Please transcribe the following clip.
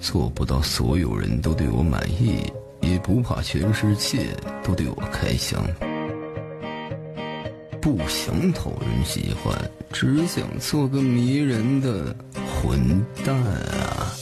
做不到所有人都对我满意也不怕全世界都对我开枪不想讨人喜欢只想做个迷人的混蛋啊。